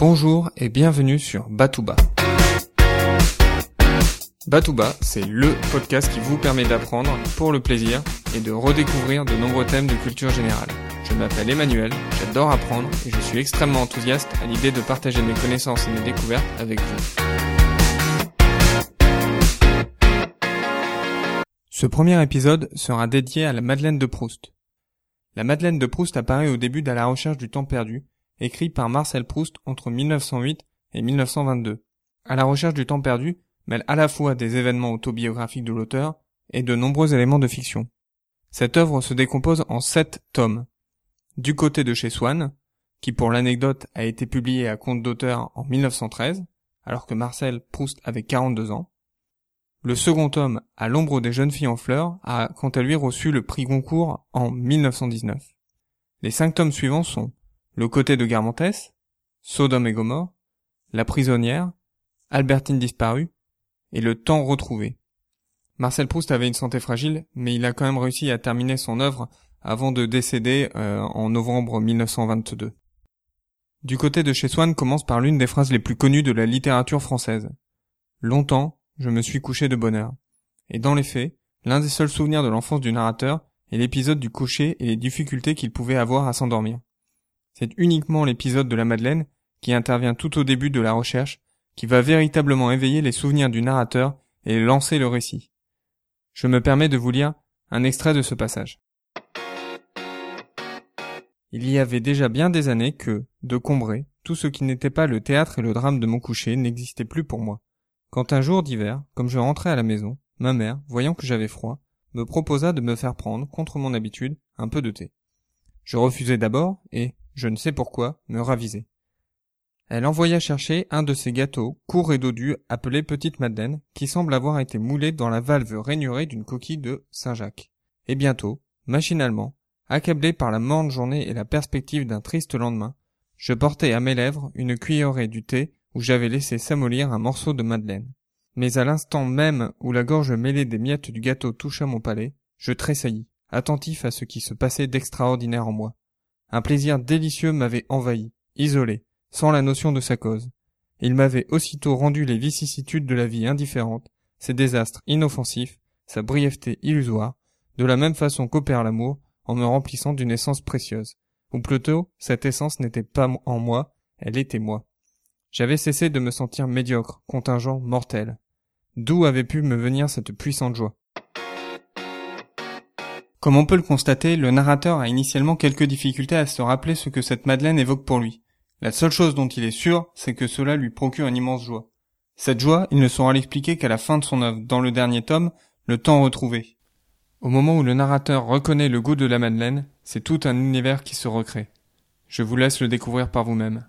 Bonjour et bienvenue sur Batouba. Batouba, c'est LE podcast qui vous permet d'apprendre pour le plaisir et de redécouvrir de nombreux thèmes de culture générale. Je m'appelle Emmanuel, j'adore apprendre et je suis extrêmement enthousiaste à l'idée de partager mes connaissances et mes découvertes avec vous. Ce premier épisode sera dédié à la Madeleine de Proust. La Madeleine de Proust apparaît au début d'À la recherche du temps perdu, écrit par Marcel Proust entre 1908 et 1922. À la recherche du temps perdu mêle à la fois des événements autobiographiques de l'auteur et de nombreux éléments de fiction. Cette œuvre se décompose en sept tomes. Du côté de chez Swann, qui pour l'anecdote a été publié à compte d'auteur en 1913, alors que Marcel Proust avait 42 ans. Le second tome, À l'ombre des jeunes filles en fleurs, a quant à lui reçu le prix Goncourt en 1919. Les cinq tomes suivants sont Le côté de Guermantes, Sodome et Gomorre, La prisonnière, Albertine disparue et Le temps retrouvé. Marcel Proust avait une santé fragile, mais il a quand même réussi à terminer son œuvre avant de décéder euh, en novembre 1922. Du côté de chez Swann commence par l'une des phrases les plus connues de la littérature française. Longtemps, je me suis couché de bonne heure. Et dans les faits, l'un des seuls souvenirs de l'enfance du narrateur est l'épisode du coucher et les difficultés qu'il pouvait avoir à s'endormir. C'est uniquement l'épisode de la Madeleine, qui intervient tout au début de la recherche, qui va véritablement éveiller les souvenirs du narrateur et lancer le récit. Je me permets de vous lire un extrait de ce passage. Il y avait déjà bien des années que, de Combray, tout ce qui n'était pas le théâtre et le drame de mon coucher n'existait plus pour moi. Quand un jour d'hiver, comme je rentrais à la maison, ma mère, voyant que j'avais froid, me proposa de me faire prendre, contre mon habitude, un peu de thé. Je refusai d'abord, et, je ne sais pourquoi, me ravisai. Elle envoya chercher un de ces gâteaux, courts et dodus, appelés Petite Madeleine, qui semble avoir été moulé dans la valve rainurée d'une coquille de Saint-Jacques. Et bientôt, machinalement, accablé par la morne journée et la perspective d'un triste lendemain, je portai à mes lèvres une cuillerée du thé où j'avais laissé s'amollir un morceau de madeleine. Mais à l'instant même où la gorge mêlée des miettes du gâteau toucha mon palais, je tressaillis, attentif à ce qui se passait d'extraordinaire en moi. Un plaisir délicieux m'avait envahi, isolé, sans la notion de sa cause. Il m'avait aussitôt rendu les vicissitudes de la vie indifférentes, ses désastres inoffensifs, sa brièveté illusoire, de la même façon qu'opère l'amour, en me remplissant d'une essence précieuse. Ou plutôt, cette essence n'était pas en moi, elle était moi. J'avais cessé de me sentir médiocre, contingent, mortel. D'où avait pu me venir cette puissante joie? Comme on peut le constater, le narrateur a initialement quelques difficultés à se rappeler ce que cette Madeleine évoque pour lui. La seule chose dont il est sûr, c'est que cela lui procure une immense joie. Cette joie, il ne saura l'expliquer qu'à la fin de son œuvre, dans le dernier tome, Le temps retrouvé. Au moment où le narrateur reconnaît le goût de la Madeleine, c'est tout un univers qui se recrée. Je vous laisse le découvrir par vous-même.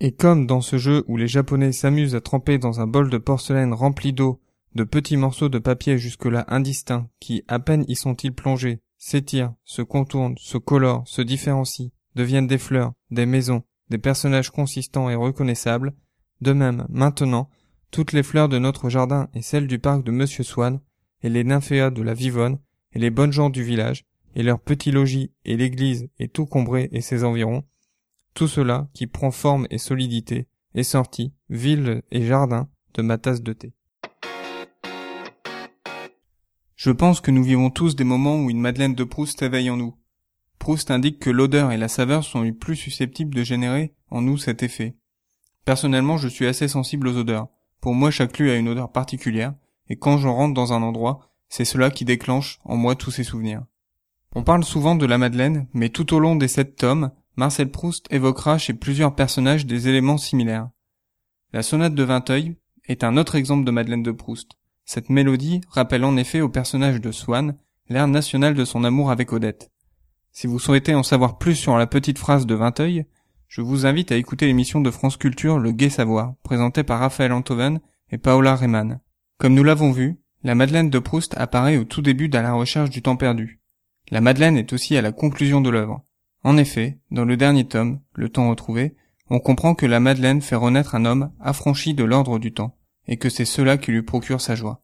Et comme dans ce jeu où les Japonais s'amusent à tremper dans un bol de porcelaine rempli d'eau de petits morceaux de papier jusque-là indistincts qui, à peine y sont-ils plongés, s'étirent, se contournent, se colorent, se différencient, deviennent des fleurs, des maisons, des personnages consistants et reconnaissables, de même, maintenant, toutes les fleurs de notre jardin et celles du parc de Monsieur Swann, et les nymphéas de la Vivonne, et les bonnes gens du village, et leurs petits logis, et l'église, et tout Combré et ses environs, tout cela, qui prend forme et solidité, est sorti, ville et jardin, de ma tasse de thé. Je pense que nous vivons tous des moments où une Madeleine de Proust éveille en nous. Proust indique que l'odeur et la saveur sont les plus susceptibles de générer en nous cet effet. Personnellement, je suis assez sensible aux odeurs. Pour moi, chaque lieu a une odeur particulière, et quand je rentre dans un endroit, c'est cela qui déclenche en moi tous ces souvenirs. On parle souvent de la Madeleine, mais tout au long des sept tomes, Marcel Proust évoquera chez plusieurs personnages des éléments similaires. La sonate de Vinteuil est un autre exemple de Madeleine de Proust. Cette mélodie rappelle en effet au personnage de Swann l'air national de son amour avec Odette. Si vous souhaitez en savoir plus sur la petite phrase de Vinteuil, je vous invite à écouter l'émission de France Culture Le Gai Savoir, présentée par Raphaël Antoven et Paola Reyman. Comme nous l'avons vu, la Madeleine de Proust apparaît au tout début dans la recherche du temps perdu. La Madeleine est aussi à la conclusion de l'œuvre. En effet, dans le dernier tome, Le temps retrouvé, on comprend que la Madeleine fait renaître un homme affranchi de l'ordre du temps, et que c'est cela qui lui procure sa joie.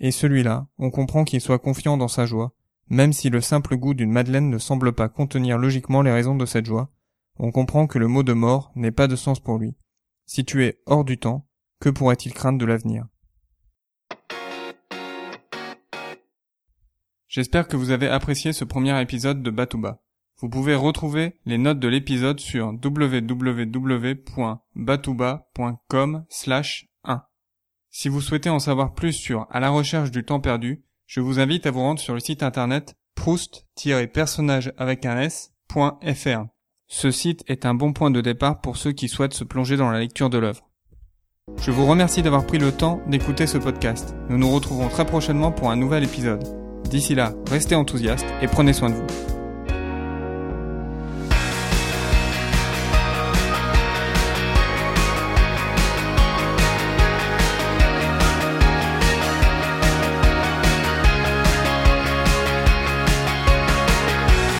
Et celui-là, on comprend qu'il soit confiant dans sa joie, Même si le simple goût d'une madeleine ne semble pas contenir logiquement les raisons de cette joie, on comprend que le mot de mort n'ait pas de sens pour lui. Si tu es hors du temps, que pourrait-il craindre de l'avenir? J'espère que vous avez apprécié ce premier épisode de Batouba. Vous pouvez retrouver les notes de l'épisode sur www.batouba.com 1. Si vous souhaitez en savoir plus sur À la recherche du temps perdu, je vous invite à vous rendre sur le site internet proust-personnage avec un s.fr. Ce site est un bon point de départ pour ceux qui souhaitent se plonger dans la lecture de l'œuvre. Je vous remercie d'avoir pris le temps d'écouter ce podcast. Nous nous retrouvons très prochainement pour un nouvel épisode. D'ici là, restez enthousiastes et prenez soin de vous.